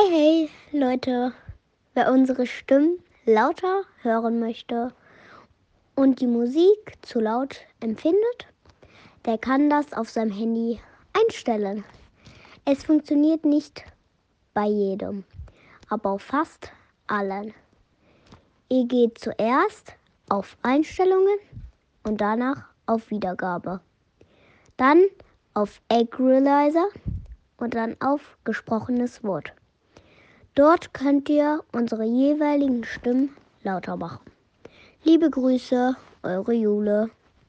Hey, hey, Leute. Wer unsere Stimmen lauter hören möchte und die Musik zu laut empfindet, der kann das auf seinem Handy einstellen. Es funktioniert nicht bei jedem, aber auf fast allen. Ihr geht zuerst auf Einstellungen und danach auf Wiedergabe. Dann auf Equalizer und dann auf gesprochenes Wort. Dort könnt ihr unsere jeweiligen Stimmen lauter machen. Liebe Grüße, eure Jule.